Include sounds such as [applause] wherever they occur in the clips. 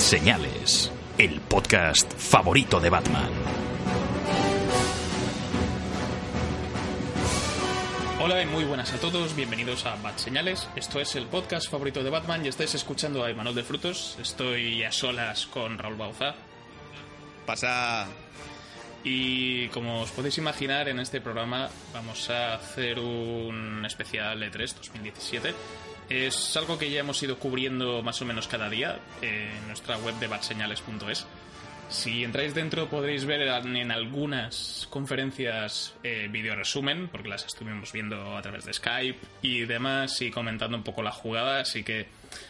Señales, el podcast favorito de Batman. Hola y muy buenas a todos, bienvenidos a Bat Señales. Esto es el podcast favorito de Batman y estáis escuchando a Emanuel de Frutos. Estoy a solas con Raúl Bauza. Pasa. Y como os podéis imaginar, en este programa vamos a hacer un especial E3 2017. Es algo que ya hemos ido cubriendo más o menos cada día en nuestra web de batseñales.es. Si entráis dentro podréis ver en algunas conferencias eh, video resumen, porque las estuvimos viendo a través de Skype y demás, y comentando un poco la jugada. Así que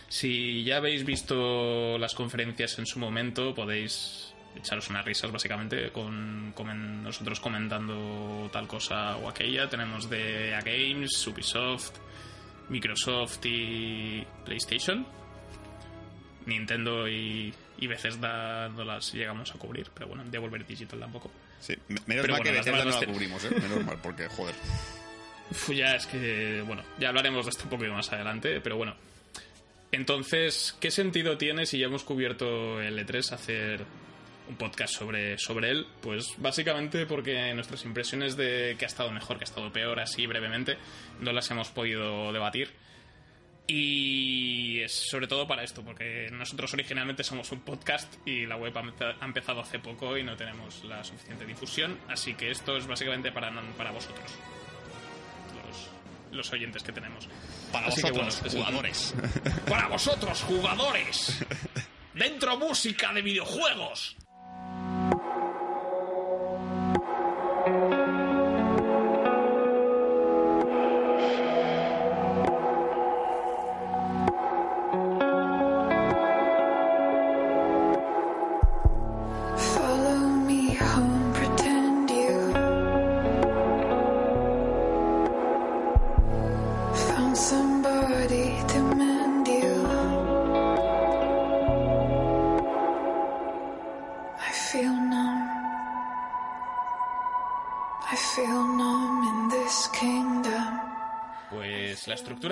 si ya habéis visto las conferencias en su momento, podéis echaros unas risas básicamente con, con nosotros comentando tal cosa o aquella. Tenemos de A Games, Ubisoft, Microsoft y PlayStation. Nintendo y, y Bethesda no las llegamos a cubrir, pero bueno, Devolver Digital tampoco. Sí, me- menos Pero mal bueno, que Bethesda no las la cubrimos, ¿eh? [laughs] Menos mal, porque, joder. Uf, ya es que, bueno, ya hablaremos de esto un poquito más adelante, pero bueno. Entonces, ¿qué sentido tiene si ya hemos cubierto el E3 hacer un podcast sobre, sobre él? Pues básicamente porque nuestras impresiones de que ha estado mejor, que ha estado peor, así brevemente, no las hemos podido debatir. Y es sobre todo para esto, porque nosotros originalmente somos un podcast y la web ha empe- ha empezado hace poco y no tenemos la suficiente difusión, así que esto es básicamente para, para vosotros los, los oyentes que tenemos. Para Así que, vosotros, bueno, jugadores. [laughs] Para vosotros, jugadores. Dentro música de videojuegos.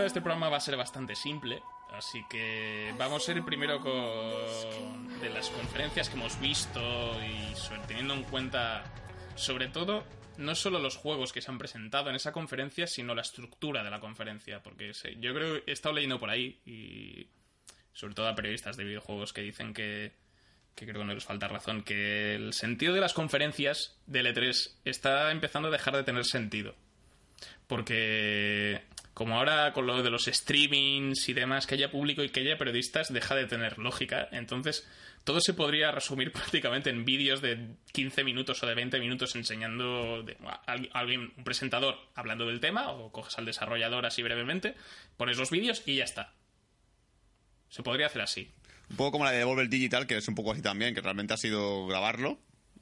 Este programa va a ser bastante simple, así que vamos a ir primero con de las conferencias que hemos visto y teniendo en cuenta sobre todo no solo los juegos que se han presentado en esa conferencia, sino la estructura de la conferencia, porque yo creo he estado leyendo por ahí y sobre todo a periodistas de videojuegos que dicen que que creo que no les falta razón, que el sentido de las conferencias del E3 está empezando a dejar de tener sentido. Porque como ahora con lo de los streamings y demás, que haya público y que haya periodistas, deja de tener lógica. Entonces, todo se podría resumir [laughs] prácticamente en vídeos de 15 minutos o de 20 minutos enseñando a al- alguien, un presentador hablando del tema, o coges al desarrollador así brevemente, pones los vídeos y ya está. Se podría hacer así. Un poco como la de Devolver Digital, que es un poco así también, que realmente ha sido grabarlo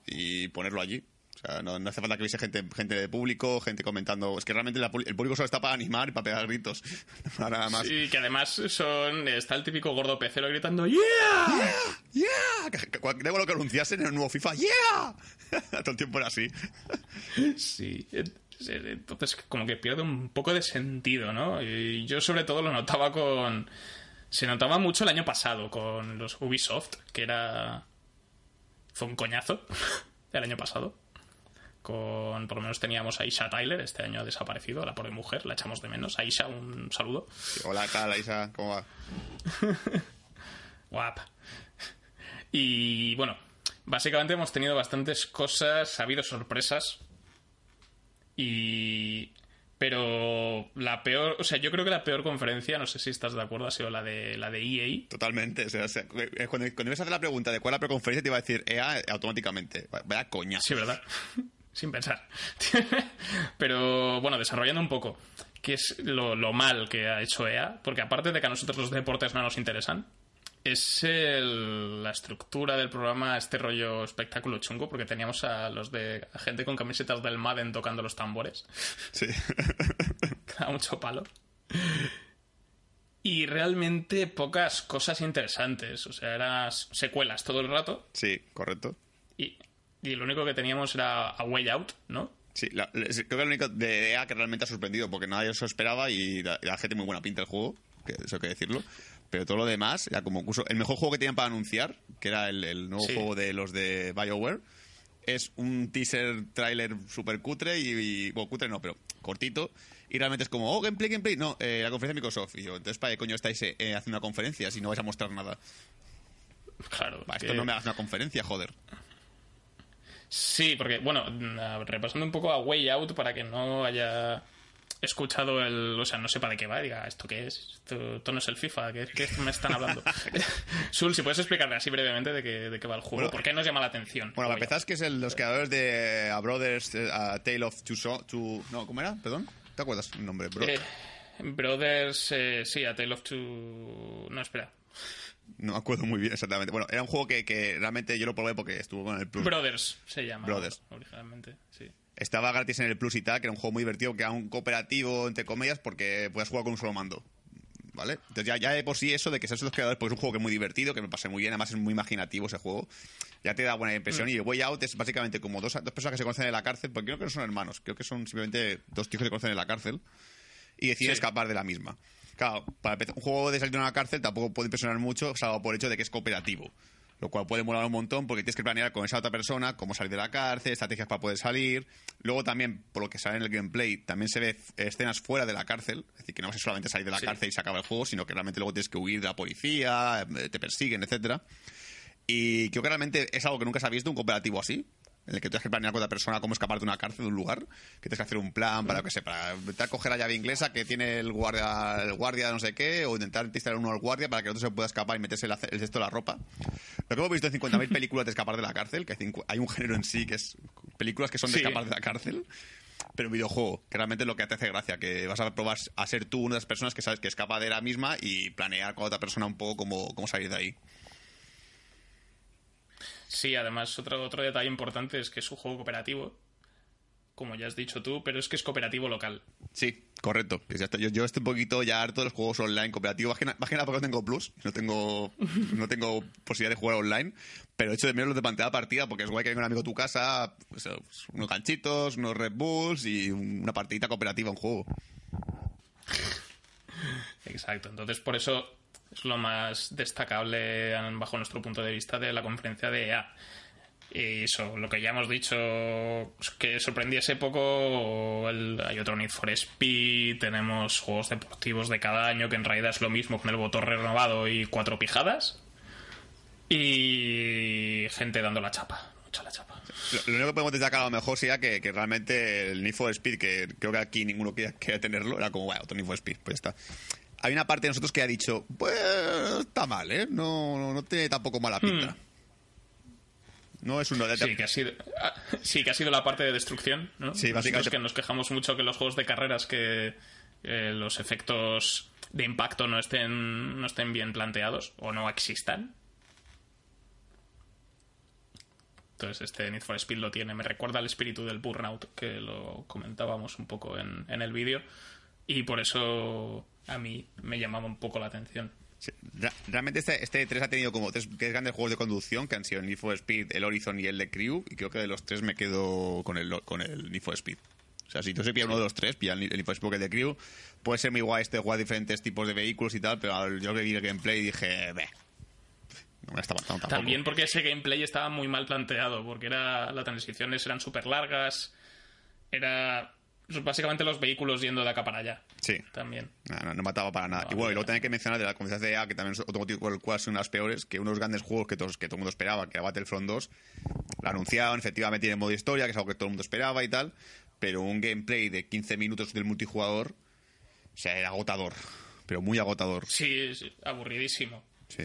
y ponerlo allí. O sea, no, no hace falta que hubiese gente, gente de público, gente comentando. Es que realmente la el público solo está para animar y para pegar gritos. [laughs] No nada más. Y que además son está el típico gordo pecero gritando ¡Yeah! ¡Yeah! Que- que- que- Luego lo que anunciasen en el nuevo FIFA, ¡Yeah! [laughs] Todo el tiempo era así. Sí. Entonces, como que pierde un poco de sentido, ¿no? Y yo, sobre todo, lo notaba con. Se notaba mucho el año pasado con los Ubisoft, que era. Fue un coñazo [laughs] el año pasado. Con. Por lo menos teníamos a Isha Tyler, este año ha desaparecido, la pobre mujer, la echamos de menos. A Isha, un saludo. Hola, tal, Isa, ¿cómo va? [laughs] Guapa. Y bueno, básicamente hemos tenido bastantes cosas, ha habido sorpresas. Y. Pero la peor, o sea, yo creo que la peor conferencia, no sé si estás de acuerdo, ha sido la de la de EA. Totalmente. O sea, o sea, eh, cuando, cuando ibas a hacer la pregunta de cuál es la preconferencia, te iba a decir EA automáticamente. Vaya coña. Sí, ¿verdad? Sin pensar. [laughs] Pero bueno, desarrollando un poco, ¿qué es lo, lo mal que ha hecho EA? Porque aparte de que a nosotros los deportes no nos interesan, es el- la estructura del programa, este rollo espectáculo chungo, porque teníamos a los de a gente con camisetas del Madden tocando los tambores. Sí. [laughs] que da mucho palo. Y realmente pocas cosas interesantes. O sea, eran secuelas todo el rato. sí, correcto. Y, lo único que teníamos era A Way Out, ¿no? Sí, la- la- creo que es el único de EA que realmente ha sorprendido, porque nadie se lo esperaba y da gente muy buena pinta el juego, que eso hay que decirlo. Pero todo lo demás era como incluso el mejor juego que tenían para anunciar, que era el, el nuevo Sí. juego de los de BioWare, es un teaser trailer super cutre y, y- bueno, cutre no, pero cortito. Y realmente es como, oh, gameplay, gameplay. No, eh, la conferencia de Microsoft. Y yo, entonces, ¿para qué coño estáis eh, haciendo una conferencia si no vais a mostrar nada? Claro. Esto que- no me hagas una conferencia, joder. Sí, porque, bueno, mm, repasando un poco a Way Out para que no haya escuchado el. O sea, no sepa de qué va, diga, ¿esto qué es? Esto, esto no es el FIFA, ¿qué, qué me están hablando? [laughs] Sul, si puedes explicarme así brevemente de qué, de qué va el juego, Bueno, ¿por qué nos llama la atención? Bueno, para empezar es que es el- los creadores de A Brothers, eh, A Tale of Two, So- Two- No, ¿cómo era? Perdón. ¿Te acuerdas el nombre? Bro- Eh, Brothers, eh, sí, A Tale of Two. No, espera. No me acuerdo muy bien exactamente. Bueno, era un juego que, que realmente yo lo probé porque estuvo con el Plus. Brothers se llama. Brothers. Originalmente, sí. Estaba gratis en el Plus y tal, que era un juego muy divertido, que era un cooperativo, entre comillas, porque puedes jugar con un solo mando. ¿Vale? Entonces ya, ya de por sí eso de que sean los creadores, porque es un juego que es muy divertido, que me pasé muy bien, además es muy imaginativo ese juego. Ya te da buena impresión. Y el Way Out es básicamente como dos, dos personas que se conocen en la cárcel, porque creo que no son hermanos, creo que son simplemente dos tíos que se conocen en la cárcel y deciden Sí. escapar de la misma. Claro, para empezar, un juego de salir de una cárcel tampoco puede impresionar mucho, salvo por el hecho de que es cooperativo. Lo cual puede molar un montón porque tienes que planear con esa otra persona cómo salir de la cárcel, estrategias para poder salir. Luego también, por lo que sale en el gameplay, también se ve escenas fuera de la cárcel. Es decir, que no vas a solamente salir de la Sí. cárcel y se acaba el juego, sino que realmente luego tienes que huir de la policía, eh, te persiguen, etcétera. Y creo que realmente es algo que nunca se ha visto, un cooperativo así, en el que tienes que planear con otra persona cómo escapar de una cárcel, de un lugar, que tienes que hacer un plan para, que sé, para intentar coger la llave inglesa que tiene el guardia, el guardia de no sé qué, o intentar instalar uno al guardia para que el otro se pueda escapar y meterse el, el cesto de la ropa. Lo que hemos visto en 50.000 películas de escapar de la cárcel, que hay un género en sí que es películas que son de Sí. escapar de la cárcel. Pero un videojuego, que realmente es lo que te hace gracia, que vas a probar a ser tú una de las personas que sabes que escapa de la misma y planear con otra persona un poco cómo, cómo salir de ahí. Sí, además, otro, otro detalle importante es que es un juego cooperativo, como ya has dicho tú, pero es que es cooperativo local. Sí, correcto. Yo, yo estoy un poquito ya harto de los juegos online cooperativos. Más que, na- más que nada porque no tengo Plus, no tengo, [laughs] no tengo posibilidad de jugar online. Pero hecho de menos los de pantalla partida porque es guay que venga un amigo a tu casa, pues, eh, pues, unos ganchitos, unos Red Bulls y un- una partidita cooperativa en juego. [laughs] Exacto. Entonces, por eso es lo más destacable bajo nuestro punto de vista de la conferencia de EA. Y eso, lo que ya hemos dicho, que sorprendiese poco, el- hay otro Need for Speed, tenemos juegos deportivos de cada año, que en realidad es lo mismo con el botón renovado y cuatro pijadas. Y gente dando la chapa, mucha la chapa. Lo, único que podemos destacar a lo mejor sería que, realmente el Need for Speed, que creo que aquí ninguno quería tenerlo, era como, bueno, otro Need for Speed, pues ya está. Hay una parte de nosotros que ha dicho, pues está mal, ¿eh? No, no, no tiene tampoco mala pinta. No es uno de Sí, que ha sido, ah, sí, que ha sido la parte de destrucción, ¿no? Sí, Nosotros básicamente- que nos quejamos mucho que los juegos de carreras que eh, los efectos de impacto no estén, no estén bien planteados o no existan. Entonces este Need for Speed lo tiene. Me recuerda al espíritu del Burnout, que lo comentábamos un poco en, en el vídeo. Y por eso a mí me llamaba un poco la atención. Sí, realmente este, este 3 ha tenido como tres, tres grandes juegos de conducción que han sido el Need for Speed, el Horizon y el de Crew. Y creo que de los tres me quedo con el, con el Need for Speed. O sea, si tú se pilla uno de los tres, pilla el Need el Need for Speed el de Crew. Puede ser muy guay este jugar diferentes tipos de vehículos y tal, pero yo que vi el gameplay dije, "Beh, no me está tampoco. También porque ese gameplay estaba muy mal planteado, porque era las transiciones eran súper largas, era básicamente los vehículos yendo de acá para allá. Sí. También. No, no, no mataba para nada. No, y bueno, y luego también hay que mencionar de la conferencia de EA, que también es otro motivo por el cual son las peores, que unos grandes juegos que, todos, que todo el mundo esperaba, que era Battlefront 2, lo anunciaron, efectivamente tiene modo historia, que es algo que todo el mundo esperaba y tal, pero un gameplay de 15 minutos del multijugador, o sea, era agotador, pero muy agotador. Sí, sí, aburridísimo. Sí.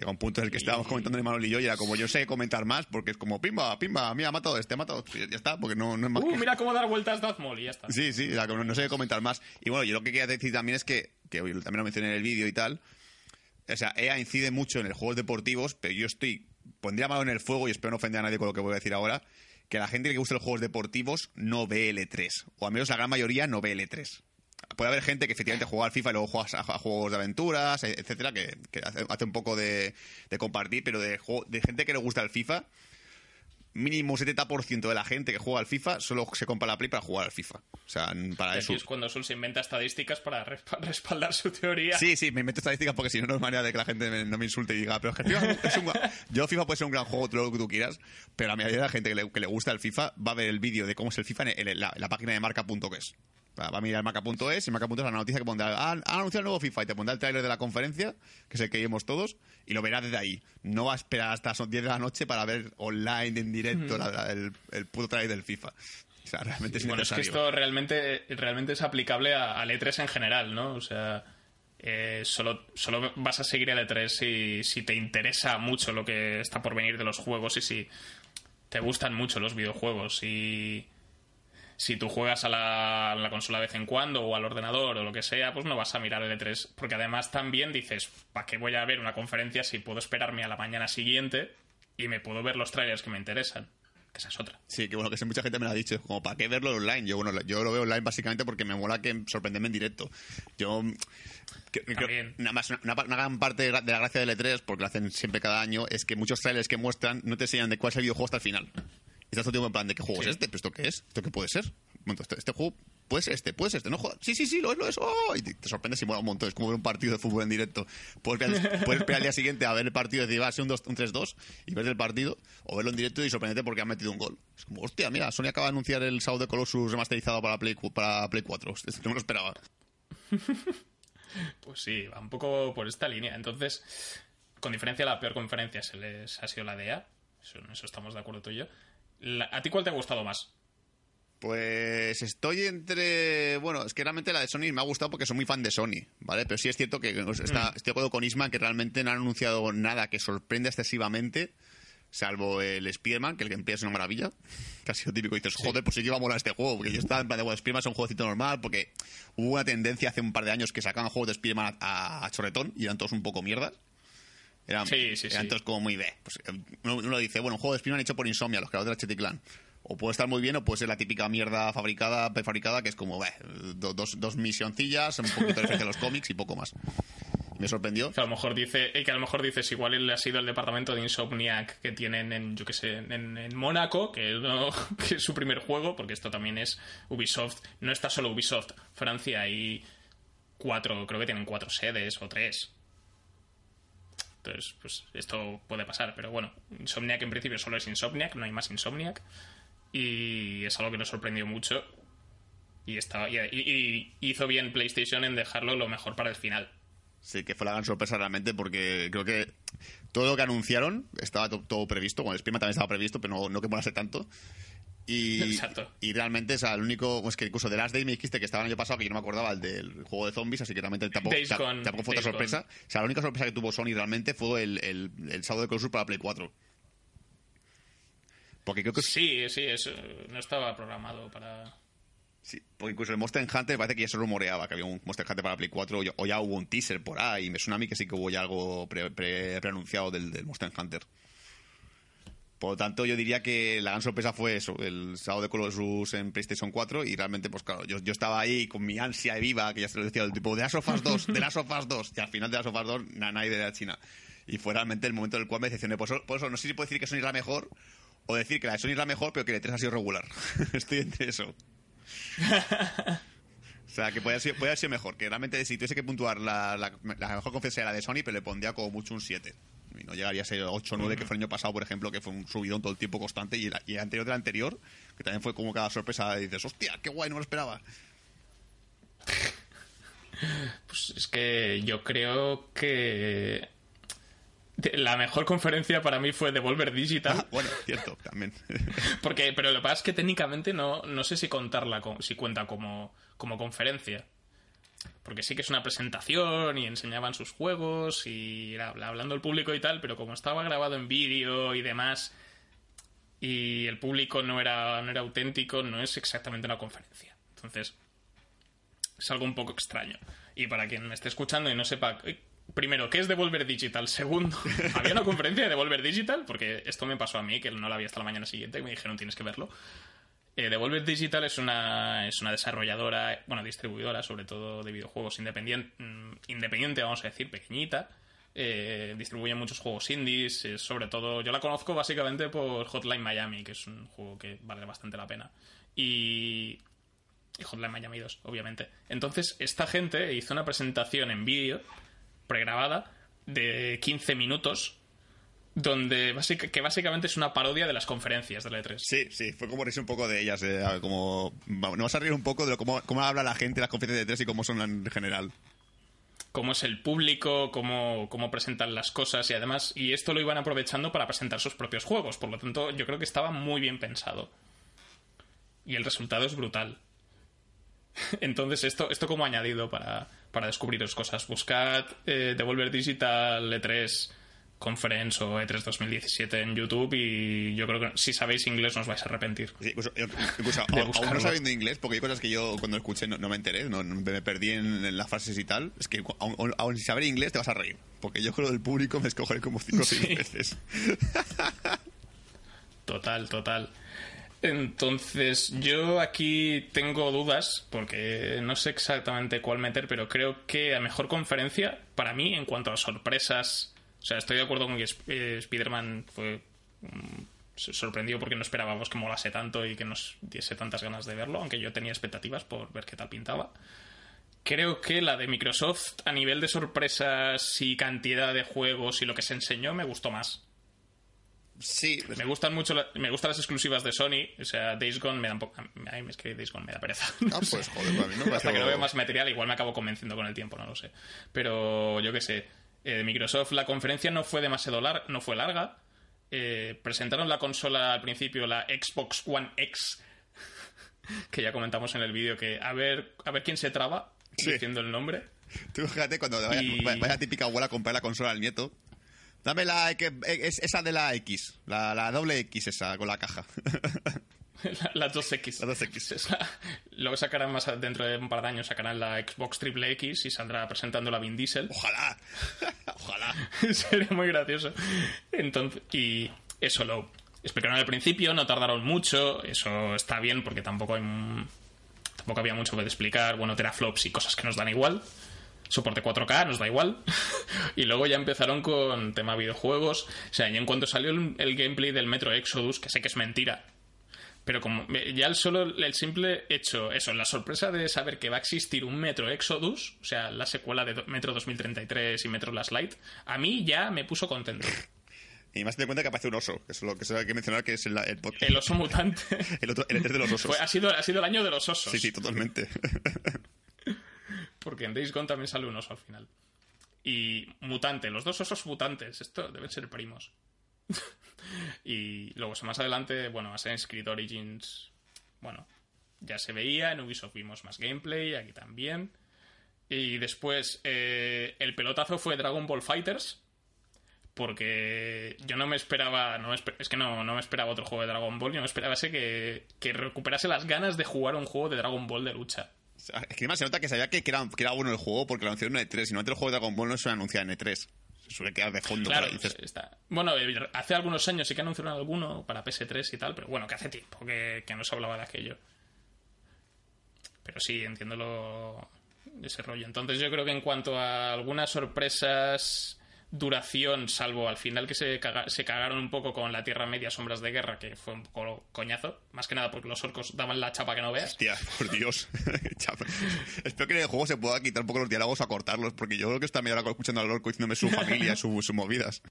Llega un punto en el que estábamos comentando en Manuel y yo y era como yo sé comentar más porque es como pimba, pimba, mira, ha matado este, ha matado. y Ya está, porque no, no es más Uh, que- mira cómo dar vueltas Maul y ya está. Sí, sí, la que no, no sé comentar más. Y bueno, yo lo que quería decir también es que, que también lo mencioné en el vídeo y tal, o sea, EA incide mucho en el juegos deportivos, pero yo estoy, pondría mano en el fuego y espero no ofender a nadie con lo que voy a decir ahora, que la gente que gusta los juegos deportivos no ve L3, o al menos la gran mayoría no ve L3. Puede haber gente que efectivamente juega al FIFA y luego juega a, a juegos de aventuras, e- etcétera, que, que hace, un poco de, de compartir, pero de, de gente que le gusta el FIFA, mínimo 70% de la gente que juega al FIFA solo se compra la Play para jugar al FIFA. O sea, para eso. es cuando Sol se inventa estadísticas para respa- [laughs] respaldar su teoría. Sí, sí, me meto estadísticas porque si no, no es manera de que la gente me- no me insulte y diga, pero es que FIFA es un, [laughs] yo FIFA puede ser un gran juego, todo lo que tú quieras, pero la mayoría de la gente que le, que le gusta el FIFA va a ver el vídeo de cómo es el FIFA en, el- la, la página de marca.es. Va a mirar marca.es y marca.es la noticia que pondrá, "Ah, han, han anunciado el nuevo FIFA y te pondrá el tráiler de la conferencia, que es el que vimos todos, y lo verás desde ahí. No va a esperar hasta las 10 de la noche para ver online, en directo, la- la- el, el puto tráiler del FIFA. O sea, realmente es Bueno, es que esto realmente, realmente es aplicable a, al E3 en general, ¿no? O sea, eh, solo, solo vas a seguir al E3 si, si te interesa mucho lo que está por venir de los juegos y si te gustan mucho los videojuegos y si tú juegas a la, a la consola de vez en cuando o al ordenador o lo que sea, pues no vas a mirar el E3. Porque además también dices, ¿para qué voy a ver una conferencia si puedo esperarme a la mañana siguiente y me puedo ver los trailers que me interesan? Que esa es otra. Sí, que bueno, que sé, mucha gente me lo ha dicho, como para qué verlo online. Yo bueno, yo lo veo online básicamente porque me mola que sorprenderme en directo. Yo que- que- También. nada más una, una gran parte de la de la gracia del E3, porque lo hacen siempre cada año, es que muchos trailers que muestran no te enseñan de cuál es el videojuego hasta el final. Y estás todo el tiempo en plan de qué juego Sí. es este, ¿Pero esto qué es, esto qué puede ser. Bueno, este, este juego puede ser este, puede ser este, no jodas. Sí, sí, sí, lo es, lo es. ¡Oh! Y te, sorprendes y mola un montón. Es como ver un partido de fútbol en directo. Puedes esperar, puedes esperar al día siguiente a ver el partido y decir, va a ser un, dos- un 3-2 y ver el partido, o verlo en directo y sorprenderte porque han metido un gol. Es como, hostia, mira, Sony acaba de anunciar el Shadow de Colossus remasterizado para Play, para Play 4. Este No me lo esperaba. [laughs] Pues sí, va un poco por esta línea. Entonces, con diferencia, la peor conferencia se les ha sido la de EA. Eso, en eso estamos de acuerdo tú y yo. La- ¿A ti cuál te ha gustado más? Pues estoy entre. Bueno, es que realmente la de Sony me ha gustado porque soy muy fan de Sony, ¿vale? Pero sí es cierto que está, estoy de acuerdo con Isma que realmente no han anunciado nada que sorprenda excesivamente, salvo el Spider-Man, que el gameplay es una maravilla. [laughs] Ha sido típico. Y dices, joder, pues sí que iba a molar este juego. Porque yo estaba en plan de, bueno, Spider-Man es un jueguecito normal, porque hubo una tendencia hace un par de años que sacaban juegos de Spider-Man a, a chorretón y eran todos un poco mierdas. Eran, Sí, sí, eran sí. todos como muy B. Pues, eh, uno, uno dice, bueno, un juego de Spider-Man hecho por Insomnia, los creadores de Clan. O puede estar muy bien o puede ser la típica mierda fabricada, prefabricada, que es como, "Beh, do- dos, dos misioncillas, un poquito de referencia a los cómics y poco más. Me sorprendió. Que a lo mejor dice, eh, que a lo mejor dices igual él ha sido el departamento de Insomniac que tienen en, yo que sé, en, en Mónaco, que, no- [laughs] que es su primer juego, porque esto también es Ubisoft. No está solo Ubisoft, Francia y cuatro, creo que tienen cuatro sedes o tres. Entonces, pues esto puede pasar, pero bueno, Insomniac en principio solo es Insomniac, no hay más Insomniac. Y es algo que nos sorprendió mucho. Y, estaba, y, hizo bien PlayStation en dejarlo lo mejor para el final. Sí, que fue la gran sorpresa realmente porque creo que todo lo que anunciaron estaba to- todo previsto. Bueno, Spiderman también estaba previsto, pero no, no que molase tanto. Y, Exacto. y realmente, o sea, el único. Pues que incluso de Last Day me dijiste que estaba el año pasado, que yo no me acordaba, el del juego de zombies, así que realmente tampoco, ta- tampoco fue otra sorpresa. O sea, la única sorpresa que tuvo Sony realmente fue el, el, el sábado de Colossus para Play 4. Porque creo que Sí, sí, eso no estaba programado para. Sí, porque incluso el Monster Hunter parece que ya se rumoreaba que había un Monster Hunter para Play 4 o ya, o ya hubo un teaser por ahí. Y me suena a mí que sí que hubo ya algo pre- pre- preanunciado del, del Monster Hunter. Por lo tanto, yo diría que la gran sorpresa fue eso, el sábado de Colossus en PlayStation 4 y realmente, pues claro, yo, yo estaba ahí con mi ansia viva, que ya se lo decía, del tipo, de las sofás 2, de las sofás 2, y al final de las sofás 2, na- nadie de la China. Y fue realmente el momento en el cual me decepcioné. Por eso, por eso no sé si puedo decir que Sony es la mejor o decir que la de Sony es mejor, pero que la de 3 ha sido regular. [laughs] Estoy entre eso. O sea, que puede haber haber sido mejor. Que realmente, si tuviese que puntuar la, la, la mejor conferencia era la de Sony, pero le pondría como mucho un 7. Y no llegaría a ser 8 o 9, que fue el año pasado, por ejemplo, que fue un subidón todo el tiempo constante. Y, el anterior del anterior, que también fue como cada sorpresa. Y dices, hostia, qué guay, no me lo esperaba. Pues es que yo creo que. La mejor conferencia para mí fue Devolver Digital. Ah, bueno, cierto, también. [laughs] Porque, pero lo que pasa es que técnicamente no, no sé si contarla, co- si cuenta como, como conferencia. Porque sí que es una presentación y enseñaban sus juegos y era habla- hablando el público y tal, pero como estaba grabado en vídeo y demás, y el público no era, no era auténtico, no es exactamente una conferencia. Entonces, es algo un poco extraño. Y para quien me esté escuchando y no sepa, "Eh, primero, ¿qué es Devolver Digital? Segundo, [laughs] había una conferencia de Devolver Digital, porque esto me pasó a mí, que no la vi hasta la mañana siguiente, y me dijeron tienes que verlo. Eh, Devolver Digital es una, es una desarrolladora, bueno, distribuidora, sobre todo de videojuegos independiente, independiente vamos a decir, pequeñita. Eh, distribuye muchos juegos indies, eh, sobre todo yo la conozco básicamente por Hotline Miami, que es un juego que vale bastante la pena. Y, y Hotline Miami 2, obviamente. Entonces, esta gente hizo una presentación en vídeo pregrabada de 15 minutos donde que básicamente es una parodia de las conferencias de la E3. Sí, sí, fue como reírse un poco de ellas, eh, como nos vas a reír un poco de cómo, cómo habla la gente en las conferencias de E3 y cómo son en general. Cómo es el público, cómo, cómo presentan las cosas y además, y esto lo iban aprovechando para presentar sus propios juegos, por lo tanto yo creo que estaba muy bien pensado. Y el resultado es brutal. [laughs] Entonces esto, esto como añadido para, para descubriros cosas. Buscad eh, Devolver Digital E3 Conference o E3 2017 en YouTube y yo creo que si sabéis inglés no os vais a arrepentir. Sí, incluso, incluso [laughs] aún, no sabiendo inglés, porque hay cosas que yo cuando escuché no, me enteré, no, me perdí en, las frases y tal, es que aún, sin saber inglés te vas a reír, porque yo creo del público me escogeré como cinco [laughs] o seis veces. [laughs] total, total. Entonces, yo aquí tengo dudas, porque no sé exactamente cuál meter, pero creo que a mejor conferencia, para mí, en cuanto a sorpresas. O sea, estoy de acuerdo con que eh, Spider-Man fue. Mm, sorprendido porque no esperábamos que molase tanto y que nos diese tantas ganas de verlo, aunque yo tenía expectativas por ver qué tal pintaba. Creo que la de Microsoft, a nivel de sorpresas y cantidad de juegos y lo que se enseñó, me gustó más. Sí. Me gustan mucho me gustan las exclusivas de Sony. O sea, Days Gone me da un poco... A mí me Days Gone, me da pereza. Ah, pues [laughs] joder, a mí no Hasta que no veo más material, igual me acabo convenciendo con el tiempo, no lo sé. Pero yo qué sé. Eh, de Microsoft la conferencia no fue demasiado larga, no fue larga. Eh, presentaron la consola al principio, la Xbox One X, [laughs] que ya comentamos en el vídeo que a ver, a ver quién se traba diciendo el nombre. Tú fíjate cuando vaya, vaya típica abuela a comprar la consola al nieto Dame la esa de la X, la, doble X esa con la caja. [laughs] [laughs] la, 2X. La 2X. luego sacarán más dentro de un par de años sacarán la Xbox Triple X y saldrá presentando la Vin Diesel. Ojalá. [laughs] Ojalá. Sería muy gracioso. Entonces, y eso lo explicaron al principio, no tardaron mucho, eso está bien porque tampoco hay tampoco había mucho que explicar, bueno, teraflops y cosas que nos dan igual soporte 4K, nos da igual. [laughs] y luego ya empezaron con tema videojuegos. O sea, y en cuanto salió el, gameplay del Metro Exodus, que sé que es mentira, pero como ya el solo el simple hecho, eso, la sorpresa de saber que va a existir un Metro Exodus, o sea, la secuela de Metro 2033 y Metro Last Light, a mí ya me puso contento. [laughs] Y más te cuenta que aparece un oso, que es lo que hay que mencionar que es el, el, oso mutante. [laughs] el, otro, el de los osos. ha, sido, ha sido el año de los osos. Sí, sí, totalmente. [laughs] porque en Days Gone también sale un oso al final. Y mutante, los dos osos mutantes, esto deben ser primos. Y luego más adelante, bueno, Assassin's Creed Origins, bueno, ya se veía, en Ubisoft vimos más gameplay, aquí también. Y después eh, el pelotazo fue Dragon Ball Fighters, porque yo no me esperaba, no es que no, no me esperaba otro juego de Dragon Ball, yo me esperaba ese que, que recuperase las ganas de jugar un juego de Dragon Ball de lucha. Es que además se nota que sabía que era, bueno el juego porque lo anunciaron en E3. Si no, el juego de Dragon Ball no se anuncia en E3. Se suele quedar de fondo. Claro, está. Bueno, hace algunos años sí que anunciaron alguno para PS3 y tal, pero bueno, que hace tiempo que, que no se hablaba de aquello. Pero sí, entiendo lo, ese rollo. Entonces yo creo que en cuanto a algunas sorpresas duración, salvo al final que se, se cagaron un poco con la Tierra Media, Sombras de Guerra, que fue un poco coñazo, más que nada porque los orcos daban la chapa que no veas. Hostia, por Dios. [laughs] Espero que en el juego se pueda quitar un poco los diálogos a cortarlos, porque yo creo que está medio hora escuchando al orco diciéndome su [laughs] familia, sus movidas.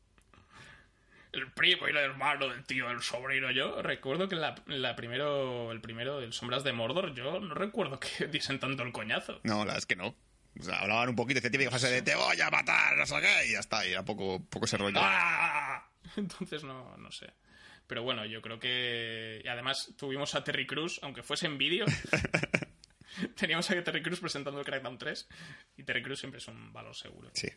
El primo y el hermano del tío, el sobrino. Yo recuerdo que la, la primero, el primero, el Sombras de Mordor, yo no recuerdo que [laughs] diesen tanto el coñazo. No, la verdad es que no. O sea, hablaban un poquito de típica fase de te voy a matar, no sé qué, y ya está, y era poco, poco ese rollo. ¡Ah! [laughs] Entonces no, no sé. Pero bueno, yo creo que. Y además tuvimos a Terry Cruz, aunque fuese en vídeo. [laughs] Teníamos a Terry Cruz presentando el Crackdown 3. Y Terry Cruz siempre es un valor seguro. Sí.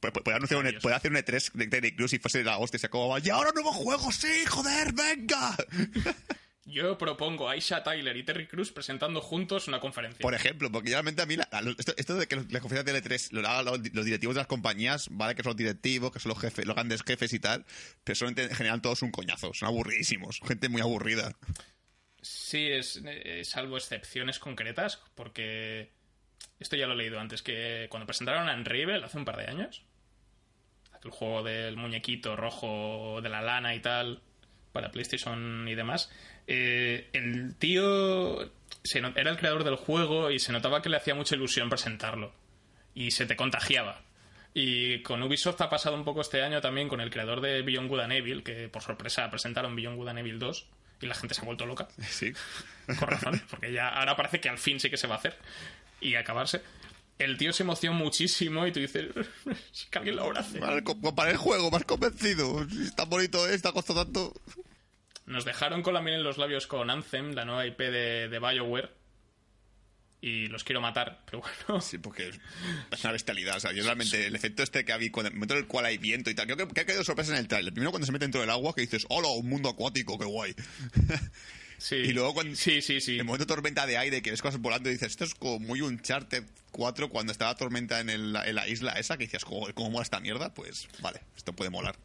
Puede, anunciar un, puede hacer un E3 de Terry Cruz y fuese la hostia. Se acababa. ¡Y ahora nuevo juego! ¡Sí, joder, venga! [laughs] Yo propongo a Aisha Tyler y Terry Crews presentando juntos una conferencia. Por ejemplo, porque realmente a mí, la- la- esto, esto de que los- las conferencias de L3 lo hagan los, los directivos de las compañías, vale que son los directivos, que son los jefes, los grandes jefes y tal, pero son en general todos un coñazo, son aburridísimos, gente muy aburrida. Sí, es, eh, salvo excepciones concretas, porque esto ya lo he leído antes, que cuando presentaron a Unravel hace un par de años, aquel juego del muñequito rojo de la lana y tal, para PlayStation y demás, eh, el tío se era el creador del juego y se notaba que le hacía mucha ilusión presentarlo, y se te contagiaba. Y con Ubisoft ha pasado un poco este año también con el creador de Beyond Good and Evil, que por sorpresa presentaron Beyond Good and Evil 2 y la gente se ha vuelto loca. Sí. Con razón, porque ya ahora parece que al fin sí que se va a hacer y acabarse. El tío se emocionó muchísimo y tú dices, [laughs] que alguien lo abrace. Co- Para el juego, más convencido. Si tan bonito es, está costado tanto. Nos dejaron con la miel en los labios con Anthem, la nueva IP de, de BioWare. Y los quiero matar, pero bueno. Sí, porque es una bestialidad. O sea, yo realmente, el efecto este que había, cuando, el momento en el cual hay viento y tal, creo que, que ha caído sorpresa en el trailer. Primero cuando se mete dentro del agua, que dices, hola, un mundo acuático, qué guay. [laughs] Sí, Y luego cuando- Sí, sí, sí. El momento de tormenta de aire, que ves cosas volando y dices, esto es como muy Uncharted 4 cuando estaba tormenta en, el- en la isla esa, que dices, joder, ¿cómo mola esta mierda? Pues vale, esto puede molar.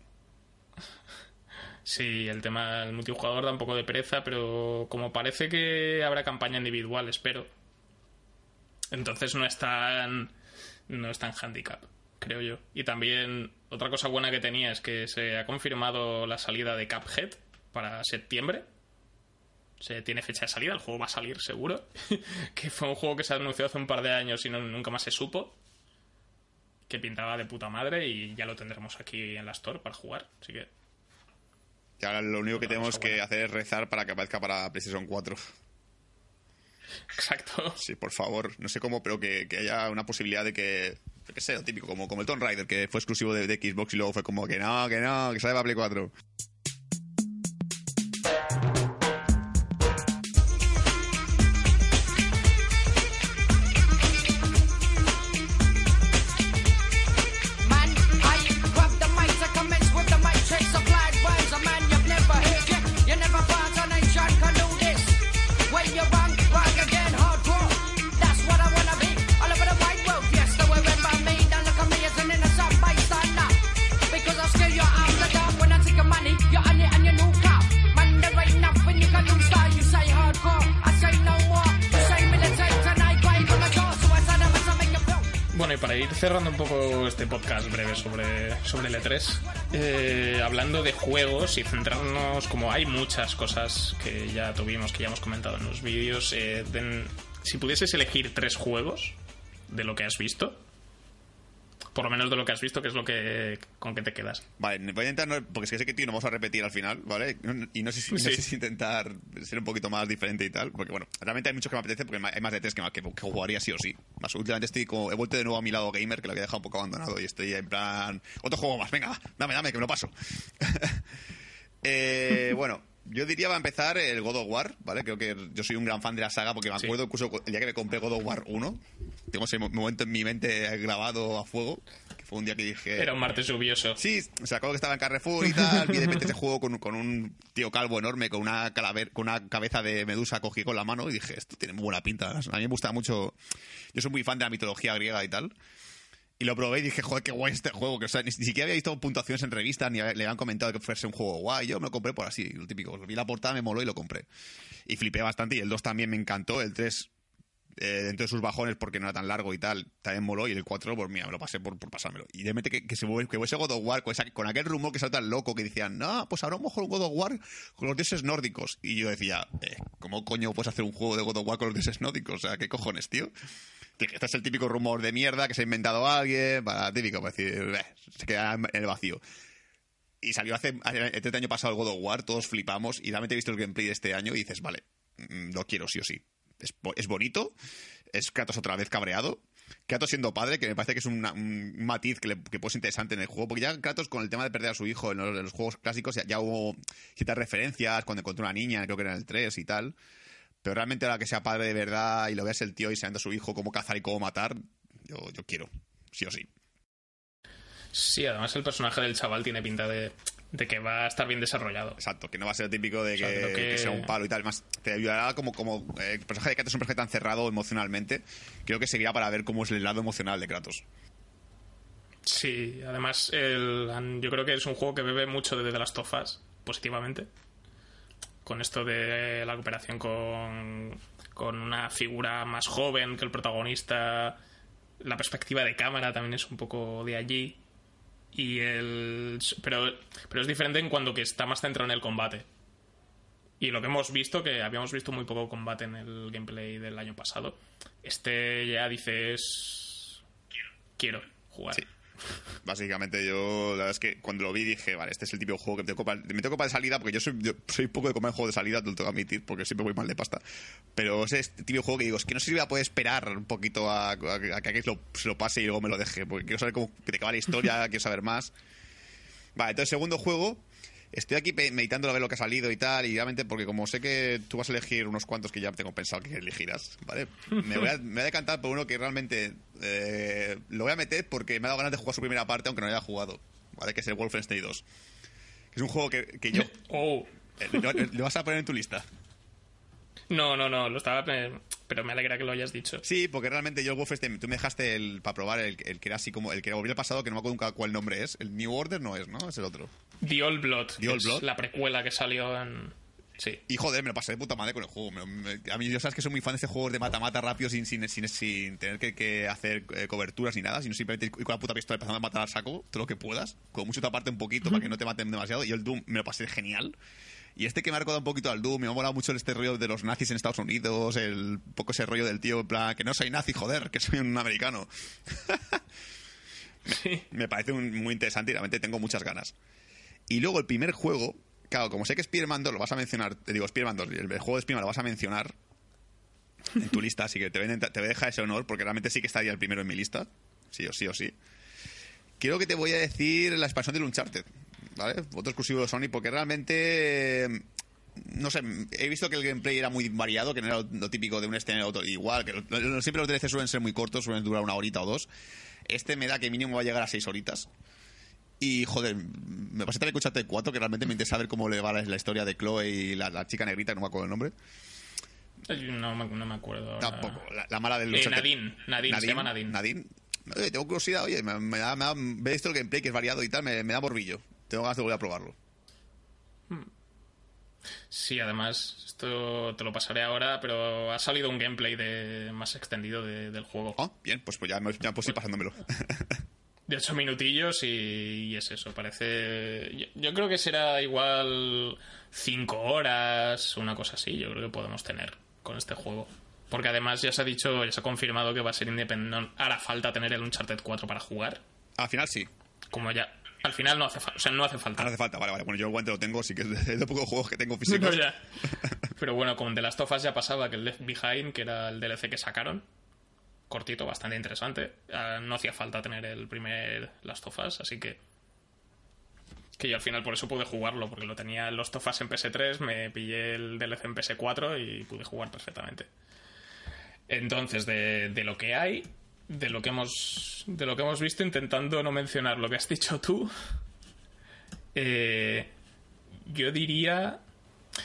Sí, el tema del multijugador da un poco de pereza, pero como parece que habrá campaña individual, espero. Entonces no es tan. No es tan handicap, creo yo. Y también, otra cosa buena que tenía es que se ha confirmado la salida de Cuphead para septiembre. Se tiene fecha de salida, el juego va a salir seguro. [laughs] que fue un juego que se anunció hace un par de años y no, nunca más se supo. Que pintaba de puta madre y ya lo tendremos aquí en la Store para jugar. Así que Y ahora lo único que tenemos que hacer es rezar para que aparezca para PlayStation 4. Exacto. [laughs] Sí, por favor. No sé cómo, pero que, que haya una posibilidad de que. Qué sé, lo típico, como, como el Tomb Raider, que fue exclusivo de, de Xbox y luego fue como que no, que no, que sale para Play 4. Cerrando un poco este podcast breve sobre, sobre el E3, eh, hablando de juegos y centrarnos, como hay muchas cosas que ya tuvimos, que ya hemos comentado en los vídeos, eh, si pudieses elegir tres juegos de lo que has visto, por lo menos de lo que has visto, ¿qué es lo que con qué te quedas? Vale, voy a intentar, no- porque es que sé que tío, no vamos a repetir al final, ¿vale? Y no sé, si, no Sí. sé si intentar ser un poquito más diferente y tal, porque bueno, realmente hay muchos que me apetece, porque hay más de tres que, que, que jugaría sí o sí. Más últimamente estoy como, he vuelto de nuevo a mi lado gamer, que lo había dejado un poco abandonado, y estoy en plan, otro juego más, venga, dame, dame, que me lo paso. [laughs] eh, bueno. Yo diría va a empezar el God of War, ¿vale? Creo que yo soy un gran fan de la saga porque me Sí. acuerdo incluso el día que me compré God of War 1. Tengo ese mo- momento en mi mente grabado a fuego, que fue un día que dije... Era un martes lluvioso. Sí, o sea, acuerdo que estaba en Carrefour y tal, y de repente ese juego con, con un tío calvo enorme, con una calaver, con una cabeza de medusa cogí con la mano y dije, esto tiene muy buena pinta. A mí me gusta mucho, yo soy muy fan de la mitología griega y tal. Lo probé y dije, joder, qué guay este juego. Que, o sea, ni, ni siquiera había visto puntuaciones en revistas, ni le habían comentado que fuese un juego guay. Yo me lo compré por así, lo típico. Vi la portada, me moló y lo compré. Y flipé bastante. Y el 2 también me encantó. El 3, eh, dentro de sus bajones, porque no era tan largo y tal, también moló. Y el 4, pues mira, me lo pasé por, por pasármelo. Y de repente que, que se que fuese God of War con, esa- con aquel rumor que salta tan loco que decían, no, pues ahora mejor un God of War con los dioses nórdicos. Y yo decía, eh, ¿cómo coño puedes hacer un juego de God of War con los dioses nórdicos? O sea, ¿qué cojones, tío? Este es el típico rumor de mierda que se ha inventado alguien, para típico, decir, se queda en el vacío. Y salió hace, este año pasado el God of War, todos flipamos, y realmente he visto el gameplay de este año y dices, vale, mm, lo quiero sí o sí. Es, es bonito, es Kratos otra vez cabreado, Kratos siendo padre, que me parece que es un matiz que, le, que puede ser interesante en el juego, porque ya Kratos con el tema de perder a su hijo en los, juegos clásicos ya, ya hubo ciertas referencias, cuando encontró una niña, creo que era en el 3 y tal. Pero realmente ahora que sea padre de verdad y lo veas el tío y sabiendo a su hijo cómo cazar y cómo matar, yo, yo quiero, sí o sí. Sí, además el personaje del chaval tiene pinta de de que va a estar bien desarrollado. Exacto, que no va a ser típico de que, O sea, creo que- que sea un palo y tal. Más te ayudará como, como eh, el personaje de Kratos es un personaje tan cerrado emocionalmente. Creo que seguirá para ver cómo es el lado emocional de Kratos. Sí, además el- yo creo que es un juego que bebe mucho de The Last of Us, positivamente. Con esto de la cooperación con, con una figura más joven que el protagonista. La perspectiva de cámara también es un poco de allí. Y el. Pero, pero es diferente en cuanto que está más centrado en el combate. Y lo que hemos visto, que habíamos visto muy poco combate en el gameplay del año pasado. Este ya dices. Quiero jugar. Sí. Básicamente yo, la verdad es que cuando lo vi dije, vale, este es el típico juego que me tengo para, me tengo para de salida, porque yo soy, yo poco de comer juego de salida, te lo tengo que admitir, porque siempre voy mal de pasta. Pero es este típico juego que digo, es que no sé si voy a poder esperar un poquito a, que lo, se lo pase y luego me lo deje, porque quiero saber cómo de qué va la historia, quiero saber más. Vale, entonces segundo juego, estoy aquí meditando a ver lo que ha salido y tal, y realmente porque como sé que tú vas a elegir unos cuantos que ya tengo pensado que elegirás, ¿vale? Me voy a, me voy a decantar por uno que realmente eh, lo voy a meter porque me ha dado ganas de jugar su primera parte aunque no haya jugado, ¿vale? Que es el Wolfenstein 2. Que es un juego que, que yo... [laughs] Oh. eh, ¿Lo, lo vas a poner en tu lista? No, no, no, lo estaba. Pero me alegra que lo hayas dicho. Sí, porque realmente yo el Wolfenstein, tú me dejaste el para probar el, el que era así como el que volvió el pasado, que no me acuerdo nunca cuál nombre es. El New Order no es, ¿no? Es el otro. The Old Blood. The Old Blood. La precuela que salió en. Sí. Y joder, me lo pasé de puta madre con el juego. Me- me- a mí, yo sabes que soy muy fan de este juego de mata-mata rápido sin, sin, sin, sin tener que, que hacer eh, coberturas ni nada, sino simplemente ir con la puta pistola empezando a matar al saco todo lo que puedas. Con mucho taparte un poquito para que no te maten demasiado. Y el Doom me lo pasé genial. Y este que me ha recordado un poquito al Doom, me ha molado mucho este rollo de los nazis en Estados Unidos, el poco ese rollo del tío, en plan, que no soy nazi, joder, que soy un americano. [laughs] Sí. Me parece un- muy interesante y realmente tengo muchas ganas. Y luego el primer juego, claro, como sé que Spider-Man 2 lo vas a mencionar, te digo Spider-Man 2, el, juego de Spider-Man lo vas a mencionar en tu lista, así que te voy, a, intentar- te dejar ese honor porque realmente sí que estaría el primero en mi lista, sí o sí o sí. Creo que te voy a decir la expansión del Uncharted, ¿vale? Otro exclusivo de Sony porque realmente... No sé, he visto que el gameplay era muy variado, que no era lo, típico de un escenario otro. Igual, que siempre los DLC suelen ser muy cortos, suelen durar una horita o dos. Este me da que mínimo va a llegar a seis horitas. Y joder, me pasé también con Uncharted 4, que realmente me interesa ver cómo le va la, la historia de Chloe y la, la chica negrita, que no me acuerdo el nombre. No, me- no me acuerdo. ahora. Tampoco, la, la mala del Eh, Nadine, Nadine, se llama Nadine. Nadine. Oye, tengo curiosidad, oye, me, me da, me da, ver esto el gameplay que es variado y tal, me, me da morbillo. Tengo ganas de volver a probarlo. Sí, además, esto te lo pasaré ahora, pero ha salido un gameplay de más extendido de- del juego. Ah, bien, pues, pues ya, me- ya puedo ir pasándomelo. De 8 minutillos y, y es eso, parece... Yo, yo creo que será igual 5 horas, una cosa así, yo creo que podemos tener con este juego. Porque además ya se ha dicho, ya se ha confirmado que va a ser independiente. Hará falta tener el Uncharted 4 para jugar. Al final sí. Como ya... Al final no hace falta. O sea, no hace falta. No hace falta, vale, vale. Bueno, yo el guante lo tengo, sí que es de, de pocos juegos que tengo físicos. [laughs] No, ya. Pero bueno, con The Last of Us ya pasaba que el Left Behind, que era el DLC que sacaron, cortito, bastante interesante, ah, no hacía falta tener el primer Last of Us, así que. Que yo al final por eso pude jugarlo, porque lo tenía el Last of en PS3, me pillé el DLC en PS4 y pude jugar perfectamente. Entonces, de, de lo que hay, de lo que hemos. De lo que hemos visto, intentando no mencionar lo que has dicho tú. [laughs] Eh, yo diría.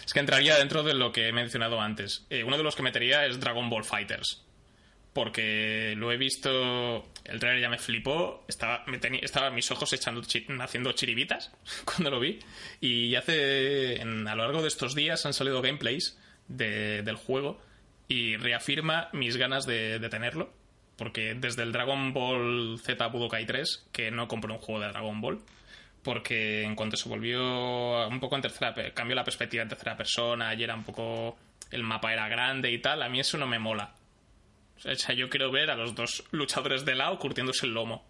Es que entraría dentro de lo que he mencionado antes. Eh, uno de los que metería es Dragon Ball Fighters. Porque lo he visto. El trailer ya me flipó. Estaba, me tenía, estaba mis ojos echando haciendo chiribitas [laughs] cuando lo vi. Y hace. a lo largo de estos días han salido gameplays de- del juego. Y reafirma mis ganas de, tenerlo. Porque desde el Dragon Ball Z Budokai 3, que no compré un juego de Dragon Ball, porque en cuanto se volvió un poco en tercera cambió la perspectiva en tercera persona y era un poco el mapa era grande y tal a mí eso no me mola o sea yo quiero ver a los dos luchadores de lado curtiéndose el lomo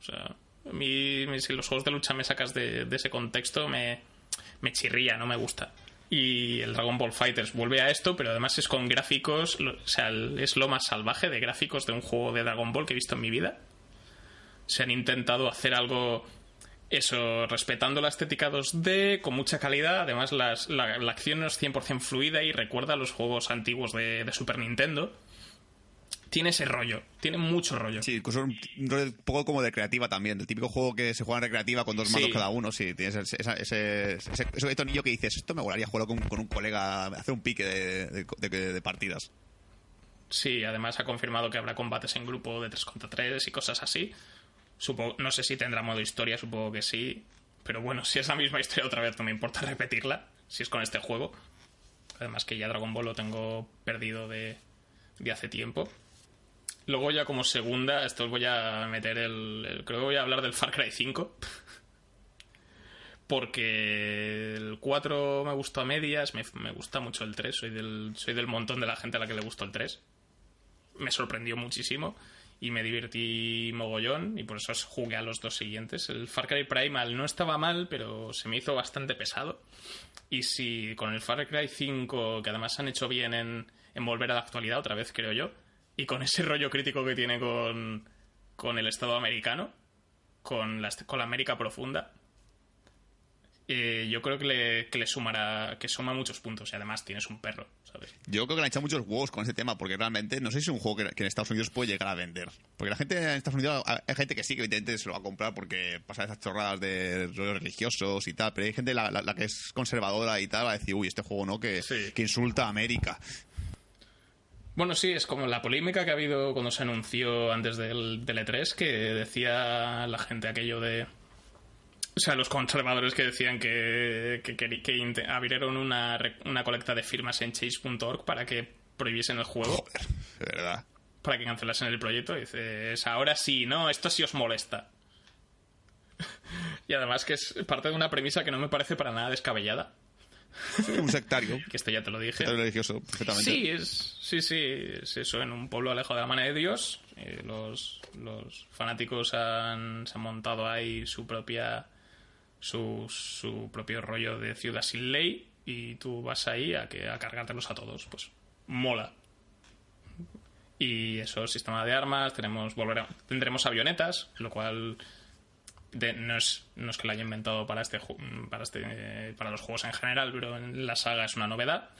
o sea a mí si los juegos de lucha me sacas de, ese contexto me, me chirría no me gusta y el Dragon Ball Fighters vuelve a esto pero además es con gráficos o sea es lo más salvaje de gráficos de un juego de Dragon Ball que he visto en mi vida se han intentado hacer algo eso, respetando la estética 2D, con mucha calidad. Además, las- la, la acción es 100% fluida y recuerda a los juegos antiguos de Super Nintendo. Tiene ese rollo, tiene mucho rollo. Sí, incluso un, rollo un poco como de creativa también. El típico juego que se juega en recreativa con dos Sí. mandos cada uno. Sí, tienes ese, ese, ese, ese tornillo que dices, esto me molaría jugarlo con, con un colega, hacer un pique de, de- de- de partidas. Sí, además ha confirmado que habrá combates en grupo de 3 contra 3 y cosas así. Supongo, no sé si tendrá modo historia, supongo que sí. Pero bueno, si es la misma historia otra vez, no me importa [laughs] repetirla, si es con este juego. Además que ya Dragon Ball lo tengo perdido de, de hace tiempo. Luego ya como segunda, esto voy a meter el, el- Creo que voy a hablar del Far Cry 5. Porque el 4 me gustó a medias, me, me gusta mucho el 3, soy del, soy del montón de la gente a la que le gustó el 3. Me sorprendió muchísimo y me divertí mogollón y por eso jugué a los dos siguientes. El Far Cry Primal no estaba mal, pero se me hizo bastante pesado. Y si con el Far Cry 5, que además han hecho bien en, en volver a la actualidad otra vez, creo yo, y con ese rollo crítico que tiene con, con el Estado americano, con la, con la América profunda, eh, yo creo que le, que le sumará, que suma muchos puntos y además tienes un perro, ¿sabes? Yo creo que le han echado muchos huevos con ese tema, porque realmente no sé si es un juego que, que en Estados Unidos puede llegar a vender. Porque la gente en Estados Unidos, hay gente que sí, que evidentemente se lo va a comprar porque pasa esas chorradas de rollos religiosos y tal, pero hay gente la, la- la que es conservadora y tal, va a decir, uy, este juego no, que, Sí. que insulta a América. Bueno, sí, es como la polémica que ha habido cuando se anunció antes del, del E3, que decía la gente aquello de... O sea, los conservadores que decían que, que, que- abrieron una, una colecta de firmas en chase.org para que prohibiesen el juego, Joder, de verdad. para que cancelasen el proyecto. Y dices, ahora sí, no, esto sí os molesta. [laughs] y además que es parte de una premisa que no me parece para nada descabellada, un sectario. [laughs] que esto ya te lo dije. sectario religioso, perfectamente. Sí, es, sí, sí, es eso, en un pueblo alejado de la mano de Dios. eh, los, los fanáticos han, se han montado ahí su propia su, su propio rollo de ciudad sin ley y tú vas ahí a, que, a cargártelos a todos. Pues mola. Y eso, sistema de armas, tenemos volverá- tendremos avionetas, lo cual de- no, es, no es que lo haya inventado para este para este para los juegos en general, pero en la saga es una novedad.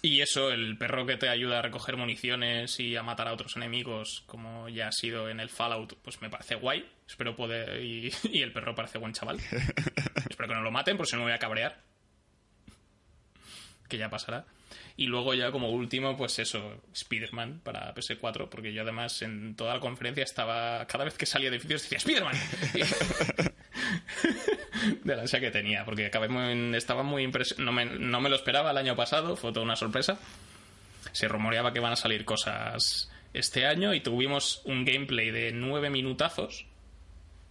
Y eso, el perro que te ayuda a recoger municiones y a matar a otros enemigos, como ya ha sido en el Fallout, pues me parece guay. Espero poder. Y, [laughs] y el perro parece buen chaval. [laughs] Espero que no lo maten, por si no me voy a cabrear. Que ya pasará. Y luego, ya como último, pues eso, Spider-Man para PS4, porque yo además en toda la conferencia estaba. Cada vez que salía de edificios decía ¡Spider-Man! [laughs] de la ansia que tenía, porque estaba muy impresionado. No me lo esperaba el año pasado, fue toda una sorpresa. Se rumoreaba que van a salir cosas este año y tuvimos un gameplay de nueve minutazos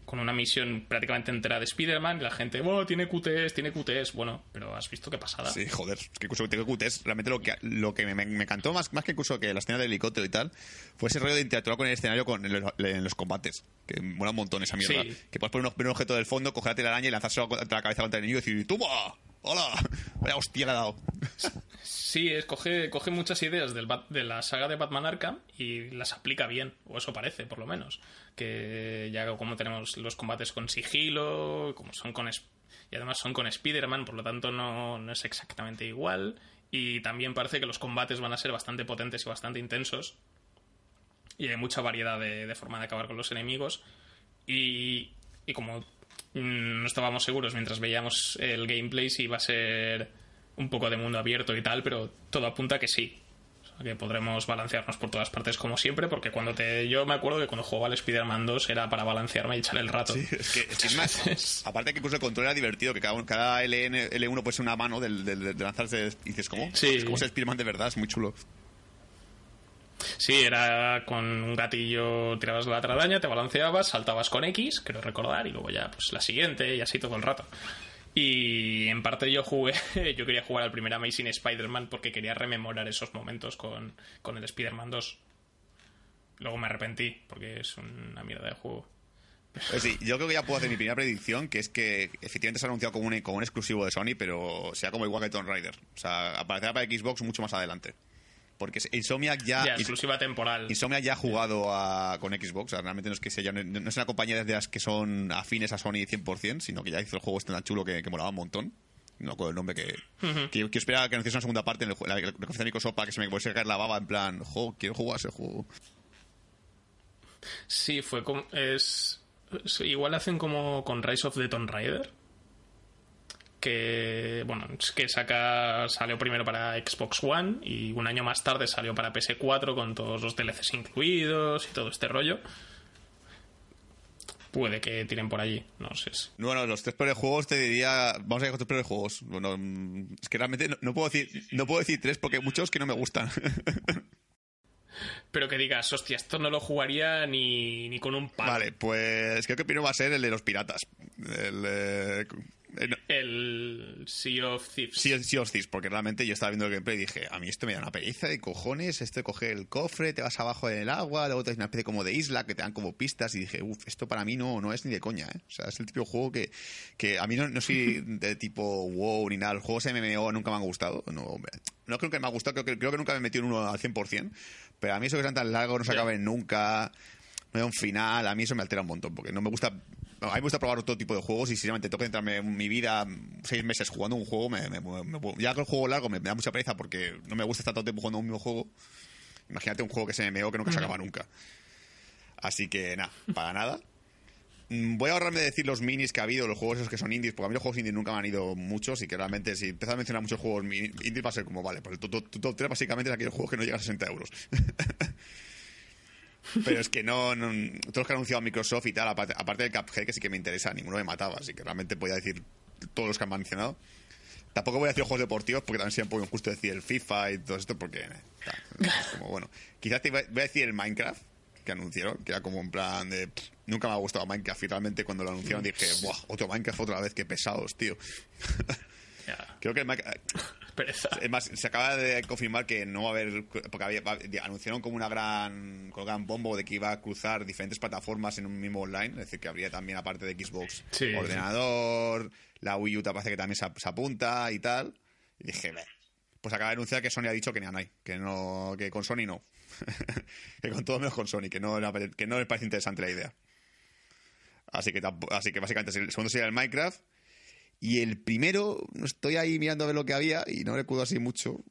con una misión prácticamente entera de Spider-Man y la gente, bueno, tiene QTS, tiene QTS. Bueno, pero has visto qué pasada. Sí, joder, es que incluso tengo QTs, realmente lo que, lo que me, me, me encantó más, más que incluso que la escena del helicóptero y tal, fue ese rollo de interactuar con el escenario con, en, los, en los combates, que mola un montón esa mierda. Sí. Que puedes poner un, un objeto del fondo, coger la telaraña y lanzárselo contra la cabeza contra el enemigo y decir, ¡toma! ¡Hola! Vaya hostia le dado. Sí, es, coge, coge muchas ideas de la saga de Batman Arkham y las aplica bien, o eso parece, por lo menos. Que ya como tenemos los combates con sigilo, como son con y además son con Spider-Man, por lo tanto no, no es exactamente igual. Y también parece que los combates van a ser bastante potentes y bastante intensos. Y hay mucha variedad de, de forma de acabar con los enemigos. Y, y como no estábamos seguros mientras veíamos el gameplay si iba a ser un poco de mundo abierto y tal, pero todo apunta a que sí. O sea, que podremos balancearnos por todas partes como siempre, porque cuando te... Yo me acuerdo que cuando jugaba al Spider-Man 2 era para balancearme y echar el rato. Sí, es que, [laughs] es es más, aparte que incluso el control era divertido, que cada, cada LN, L1 puede ser una mano del, del- de lanzarse y dices, ¿cómo? Sí. Es como ser Spiderman de verdad, es muy chulo. Sí, era con un gatillo, tirabas la tradaña, te balanceabas, saltabas con X, creo recordar, y luego ya pues la siguiente y así todo el rato. Y en parte yo jugué, [laughs] yo quería jugar al primer Amazing Spider-Man porque quería rememorar esos momentos con, con el Spider-Man 2. Luego me arrepentí porque es una mierda de juego. Pues sí, yo creo que ya puedo hacer mi primera predicción, que es que efectivamente se ha anunciado como un, como un exclusivo de Sony, pero sea como igual que Tomb Raider. O sea, aparecerá para Xbox mucho más adelante. Porque Insomniac ya... ya, exclusiva temporal. Insomniac ya ha jugado a- con Xbox, o sea, realmente no es que sea, no, no es una compañía de las que son afines a Sony 100%, sino que ya hizo el juego este tan chulo que, que molaba un montón. no acuerdo el nombre, que, que yo, que esperaba que anunciase una segunda parte en el, la, la conferencia de Microsoft para que se me pudiese caer la baba en plan, jo, quiero jugar a ese juego. Sí, fue como. Es, es- igual hacen como con Rise of the Tomb Raider. Que, bueno, que saca, salió primero para Xbox One y un año más tarde salió para PS4 con todos los DLCs incluidos y todo este rollo. Puede que tiren por allí, no sé. si- Bueno, los tres peores juegos te diría. Vamos a ir con los tres peores juegos. Bueno, es que realmente no, no puedo decir no puedo decir tres porque hay muchos que no me gustan. [laughs] Pero que digas, hostia, esto no lo jugaría ni, ni con un palo. vale, pues creo que primero va a ser el de los piratas. El, eh, eh, no, El Sea of Thieves. Sí, sí os Thieves, porque realmente yo estaba viendo el gameplay y dije, a mí esto me da una pereza de cojones, este coge el cofre, te vas abajo en el agua, luego te una especie como de isla que te dan como pistas y dije, uff, esto para mí no, no es ni de coña, ¿eh? O sea, es el tipo de juego que, que a mí no, no soy [laughs] de tipo wow ni nada, los juegos MMO nunca me han gustado, no, no creo que me ha gustado, creo que, creo que nunca me he metido en uno al 100%, pero a mí eso que sean tan largos, no se Ya. acaben nunca, no hay un final, a mí eso me altera un montón, porque no me gusta... A mí me gusta probar todo tipo de juegos y si realmente tengo que entrarme en mi vida seis meses jugando un juego, me, me- me- ya que el juego largo me, me da mucha pereza porque no me gusta estar todo el tiempo jugando un mismo juego. Imagínate un juego que se MMO que nunca se acaba nunca. Así que nada, para nada. Mm, Voy a ahorrarme de decir los minis que ha habido, los juegos esos que son indies, porque a mí los juegos indies nunca me han ido muchos y que realmente si empezar a mencionar muchos juegos indies va a ser como, vale, pues tu top 3 básicamente es aquellos juegos que no llegan a 60 euros. [laughs] Pero es que no, no- Todos los que ha anunciado Microsoft y tal, aparte, aparte del Cuphead, que sí que me interesa, ninguno me mataba, así que realmente podía decir todos los que han mencionado. Tampoco voy a decir juegos deportivos porque también sería un poco injusto decir el FIFA y todo esto porque. eh, ta, es [laughs] como, bueno. Quizás te voy a decir el Minecraft que anunciaron, que era como en plan de. pff, nunca me ha gustado Minecraft y realmente cuando lo anunciaron dije, [laughs] ¡buah! Otro Minecraft otra vez, qué pesados, tío. [laughs] Ya, Creo que el [laughs] pereza. Es más, se acaba de confirmar que no va a haber. Porque había- anunciaron como una gran, con un gran bombo de que iba a cruzar diferentes plataformas en un mismo online. Es decir, que habría también, aparte de Xbox, Sí, ordenador, la Wii U te parece que también se, ap- se apunta y tal. Y dije, pues acaba de anunciar que Sony ha dicho que ni a nadie, que, no, que con Sony no. [laughs] que con todo menos con Sony, que no, que no les parece interesante la idea. Así que, así que básicamente el segundo sería el Minecraft. Y el primero, estoy ahí mirando a ver lo que había y no recuerdo así mucho.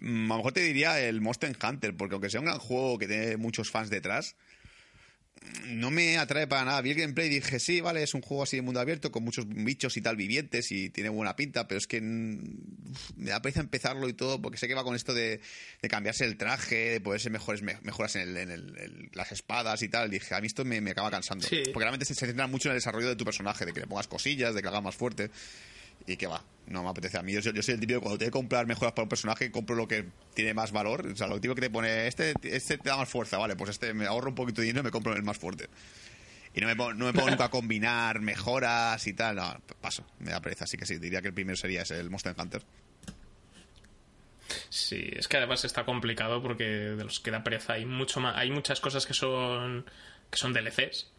Mm, A lo mejor te diría el Monster Hunter, porque aunque sea un gran juego que tiene muchos fans detrás, no me atrae para nada. Vi el gameplay y dije, sí, vale, es un juego así de mundo abierto con muchos bichos y tal vivientes y tiene buena pinta, pero es que mm, uf, me da pereza empezarlo y todo porque sé que va con esto de, de cambiarse el traje, de poder ser mejores, me- mejoras en, el- en el- el- las espadas y tal. dije, a mí esto me, me acaba cansando. Sí. Porque realmente se, se centra mucho en el desarrollo de tu personaje, de que le pongas cosillas, de que lo hagas más fuerte. Y que va, no me apetece a mí. Yo, soy- el típico que cuando tengo que comprar mejoras para un personaje, compro lo que tiene más valor. O sea, lo típico que te pone, este, este te da más fuerza, vale, pues este me ahorro un poquito de dinero y me compro el más fuerte. Y no me pongo, no me pongo nunca a combinar mejoras y tal. No, paso, me da pereza. Así que sí, diría que el primero sería ese, el Monster Hunter. Sí, es que además está complicado porque de los que da pereza hay mucho más, hay muchas cosas que son que son DLCs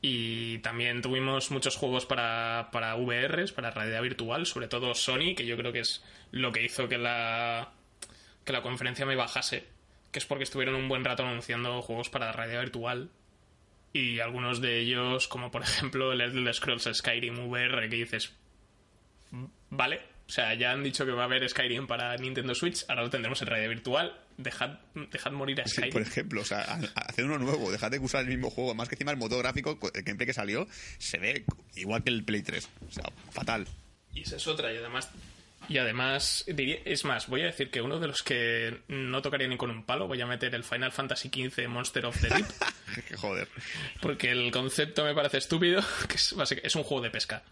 y también tuvimos muchos juegos para, para VRs, para realidad virtual, sobre todo Sony, que yo creo que es lo que hizo que la que la conferencia me bajase, que es porque estuvieron un buen rato anunciando juegos para realidad virtual. Y algunos de ellos, como por [laughs] ejemplo el Elder Scrolls Skyrim VR, que dices, Vale, o sea, ya han dicho que va a haber Skyrim para Nintendo Switch, ahora lo tendremos en realidad virtual. Dejad, dejad morir a Sí, Skyrim. por ejemplo, o sea, a- a hacer uno nuevo, dejad de usar el mismo juego. Más que encima el motor gráfico, el gameplay que salió, se ve igual que el Play 3. O sea, fatal. Y esa es otra, y además. Y además, diría- es más, voy a decir que uno de los que no tocaría ni con un palo, voy a meter el Final Fantasy XV Monster of the Deep, [laughs] Que joder. porque el concepto me parece estúpido, [laughs] que es, es un juego de pesca.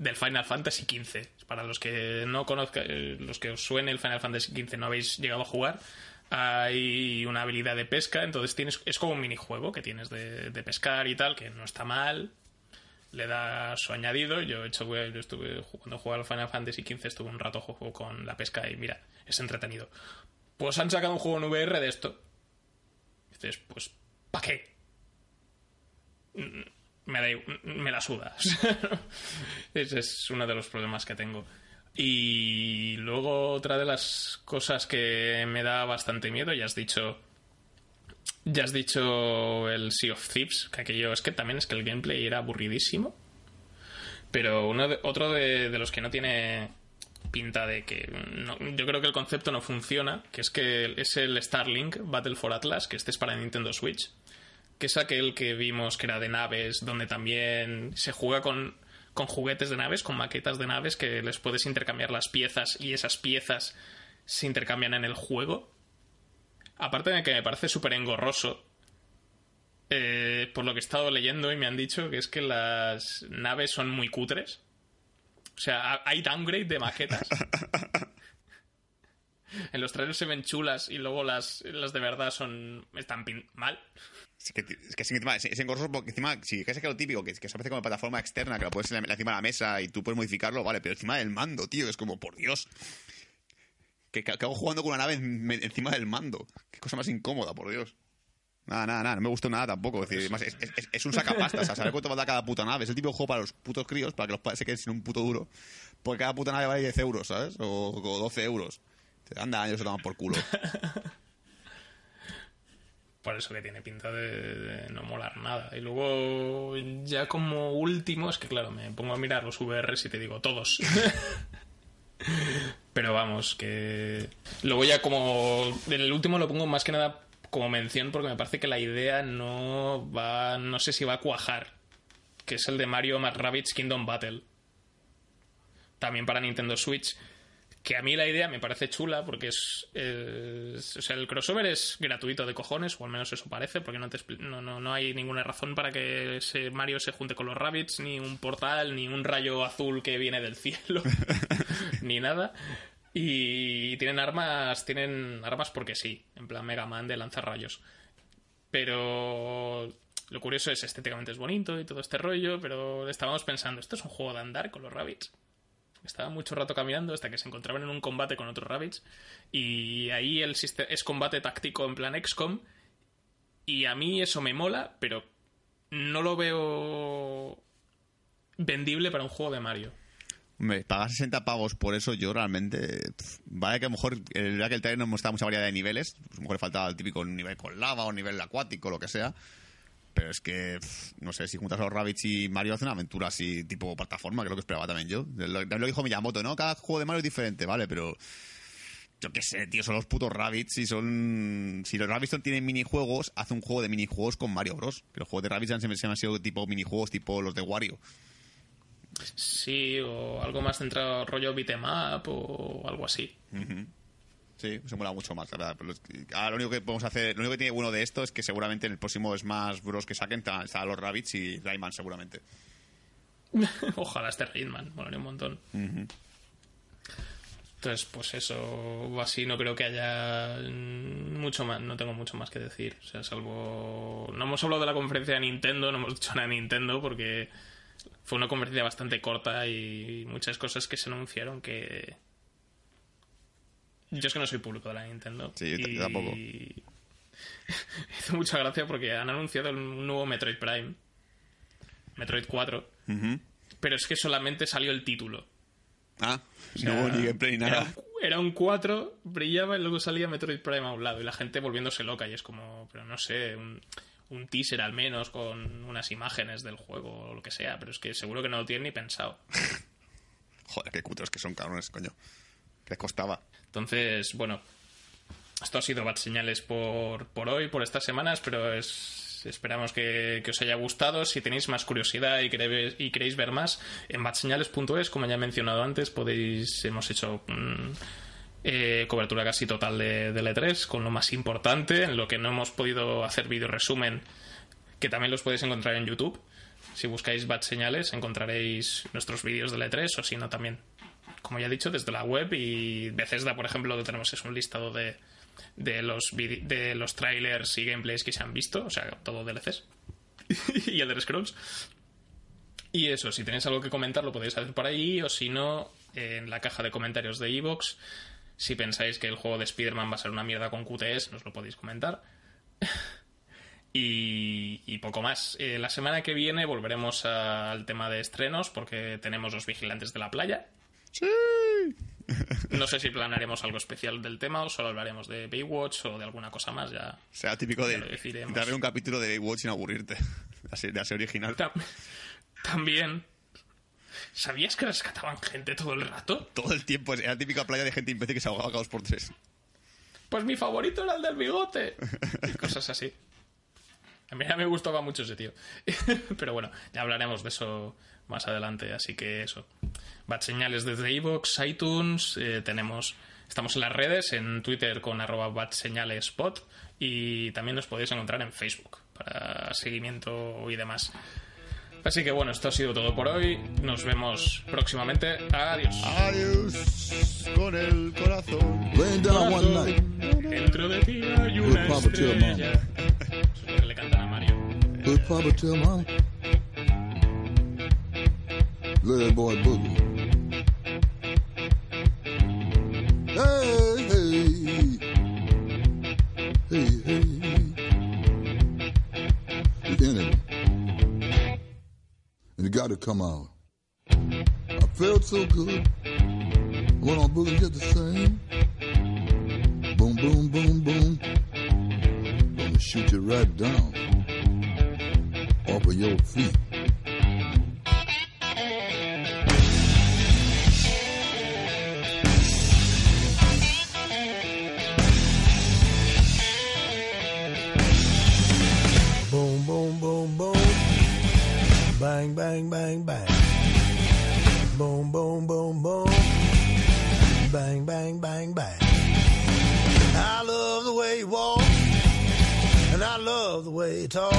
Del Final Fantasy XV. Para los que no conozcan, eh, los que os suene el Final Fantasy XV no habéis llegado a jugar, hay una habilidad de pesca, entonces tienes es como un minijuego que tienes de, de pescar y tal, que no está mal, le da su añadido. Yo, he hecho, yo estuve cuando jugaba al Final Fantasy XV, estuve un rato juego con la pesca y mira, es entretenido. Pues han sacado un juego en VR de esto. Dices, pues, ¿para qué? Me, la sudas. [laughs] Ese es uno de los problemas que tengo. Y luego otra de las cosas que me da bastante miedo, ya has dicho ya has dicho el Sea of Thieves, que aquello es que también es que el gameplay era aburridísimo. Pero uno de- otro de, de los que no tiene pinta de que... no- yo creo que el concepto no funciona, que es que es el Starlink Battle for Atlas, que este es para Nintendo Switch, que es aquel que vimos que era de naves, donde también se juega con, con juguetes de naves, con maquetas de naves, que les puedes intercambiar las piezas y esas piezas se intercambian en el juego. Aparte de que me parece súper engorroso, eh, por lo que he estado leyendo y me han dicho que es que las naves son muy cutres. O sea, ha- hay downgrade de maquetas. [laughs] en los trailers se ven chulas y luego las, las de verdad son están pin- mal. Es que, es que es, engorroso porque encima, si que es que lo típico, que, que se hace como plataforma externa, que lo puedes en la- encima de la mesa y tú puedes modificarlo, vale, pero encima del mando, tío, es como, por Dios. ¿Qué, qué hago jugando con una nave en- encima del mando? Qué cosa más incómoda, por Dios. Nada, nada, nada, no me gustó nada tampoco. Es, decir, además, es, es- es un sacapastas, o sea, saber cuánto valdrá cada puta nave. Es el típico juego para los putos críos, para que los padres se queden sin un puto duro. Porque cada puta nave vale 10 euros, ¿sabes? O, o 12 euros. Anda, años se toman por culo. [laughs] Por eso que tiene pinta de, de no molar nada. Y luego, ya como último, es que claro, me pongo a mirar los VRs y te digo todos. [laughs] Pero vamos, que. Lo voy a como. El último lo pongo más que nada como mención porque me parece que la idea no va. No sé si va a cuajar. Que es el de Mario más Rabbids Kingdom Battle. También para Nintendo Switch. Que a mí la idea me parece chula porque es, es- O sea, el crossover es gratuito de cojones, o al menos eso parece, porque no, te no, no, no hay ninguna razón para que ese Mario se junte con los Rabbits, ni un portal, ni un rayo azul que viene del cielo, [laughs] ni nada. Y tienen armas, tienen armas porque sí, en plan Mega Man de lanzar rayos. Pero lo curioso es estéticamente es bonito y todo este rollo, pero estábamos pensando, ¿esto es un juego de andar con los Rabbits? Estaba mucho rato caminando hasta que se encontraban en un combate con otros rabbits. Y ahí el es combate táctico en plan XCOM. Y a mí eso me mola, pero no lo veo vendible para un juego de Mario. Hombre, pagar 60 pavos por eso, yo realmente. pf, vale que a lo mejor. El verdad que el trailer no mostraba mucha variedad de niveles. Pues a lo mejor faltaba el típico nivel con lava o nivel acuático, lo que sea. Pero es que. no sé, si juntas a los Rabbits y Mario hace una aventura así, tipo plataforma, que es lo que esperaba también yo. Lo, también lo dijo Miyamoto, ¿no? Cada juego de Mario es diferente, ¿vale? Pero. Yo qué sé, tío, son los putos Rabbits y son... Si los Rabbits tienen minijuegos, hace un juego de minijuegos con Mario Bros. Que los juegos de Rabbits siempre se han sido tipo minijuegos, tipo los de Wario. Sí, o algo más centrado rollo beat'em up o algo así. Sí, se mola mucho más, la verdad. Pero es que- ahora lo único que podemos hacer, lo único que tiene bueno de esto es que seguramente en el próximo Smash Bros. que saquen está- los Rabbits y Rayman seguramente. [laughs] Ojalá este Rayman, molaría un montón. Entonces, pues eso, o así no creo que haya mucho más, no tengo mucho más que decir. O sea, salvo... No hemos hablado de la conferencia de Nintendo, no hemos dicho nada de Nintendo porque fue una conferencia bastante corta y muchas cosas que se anunciaron que... Yo es que no soy público de la Nintendo. Sí, yo y- tampoco. [laughs] Hizo mucha gracia porque han anunciado un nuevo Metroid Prime. Metroid 4. Pero es que solamente salió el título. Ah, O sea, no hubo ni gameplay ni Era, nada. un- era un 4, brillaba y luego salía Metroid Prime a un lado y la gente volviéndose loca y es como, pero no sé, un, un teaser al menos con unas imágenes del juego o lo que sea, pero es que seguro que no lo tienen ni pensado. [laughs] Joder, qué cutos que son cabrones, coño. ¿Qué les costaba? Entonces, bueno, esto ha sido Bad Señales por, por hoy, por estas semanas, pero es, esperamos que, que os haya gustado. Si tenéis más curiosidad y queréis, y queréis ver más, en badseñales.es, como ya he mencionado antes, podéis, hemos hecho mm, eh, cobertura casi total de, de E3, con lo más importante, en lo que no hemos podido hacer vídeo resumen, que también los podéis encontrar en YouTube. Si buscáis Bad Señales, encontraréis nuestros vídeos de E3, o si no, también como ya he dicho, desde la web y Bethesda, por ejemplo, lo que tenemos es un listado de, de los de los trailers y gameplays que se han visto, o sea, todo DLCs [laughs] y Elder Scrolls. Y eso, si tenéis algo que comentar lo podéis hacer por ahí o si no, en la caja de comentarios de Evox, si pensáis que el juego de Spider-Man va a ser una mierda con QTS, nos lo podéis comentar. [laughs] Y, y poco más. Eh, la semana que viene volveremos al tema de estrenos porque tenemos los vigilantes de la playa. No sé si planearemos algo especial del tema o solo hablaremos de Baywatch o de alguna cosa más. Ya sea, típico de Ya decidiremos. darle un capítulo de Baywatch sin aburrirte. [laughs] De de serie original. Tam- También. ¿Sabías que rescataban gente todo el rato? Todo el tiempo. Era la típica playa de gente imbécil que se ahogaba cada dos por tres. Pues mi favorito era el del bigote. Y cosas así. A mí ya me gustaba mucho ese tío. [laughs] Pero bueno, ya hablaremos de eso más adelante. Así que eso. Bad señales desde iVoox, iTunes. eh, tenemos. Estamos en las redes, en Twitter con arroba bad señales spot. Y también nos podéis encontrar en Facebook para seguimiento y demás. Así que bueno, esto ha sido todo por hoy. Nos vemos próximamente. Adiós. Adiós con el corazón. Down one night, Dentro de ti hay una Good Papa Tell estrella. Eso es lo que le cantan a Mario. good Papa tell mama, let that boy boogie. Hey, hey, hey, and it got to come out. I felt so good. Went on boogie just the same. Boom, boom, boom, boom. Gonna shoot you right down off of your feet. Bang, bang, bang, bang. Boom, boom, boom, boom. Bang, bang, bang, bang. I love the way you walk, and I love the way you talk.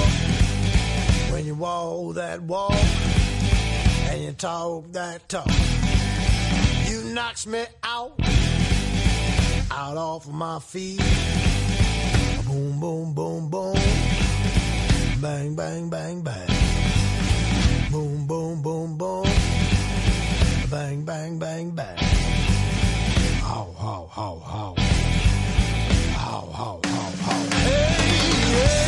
When you walk that walk, and you talk that talk. You knocks me out, out off of my feet. Boom, boom, boom, boom. Bang, bang, bang, bang. Boom, boom, boom, boom. Bang, bang, bang, bang. How, how, how, how. How, how, how, how. Hey, hey.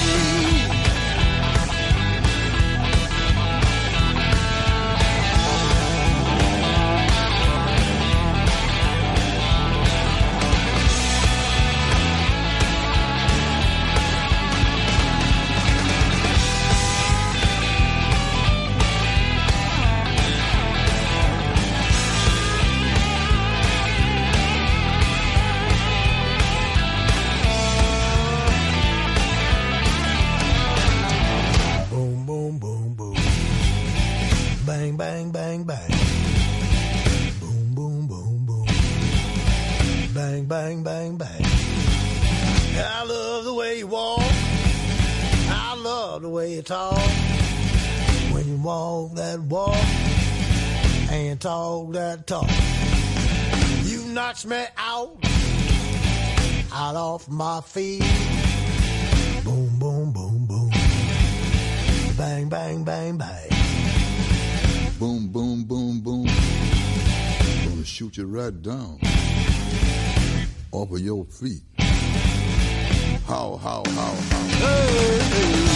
Talk that talk. You knocks me out, out off my feet. Boom, boom, boom, boom. Bang, bang, bang, bang. Boom, boom, boom, boom. Gonna shoot you right down off of your feet. How, how, how, how. Hey, hey.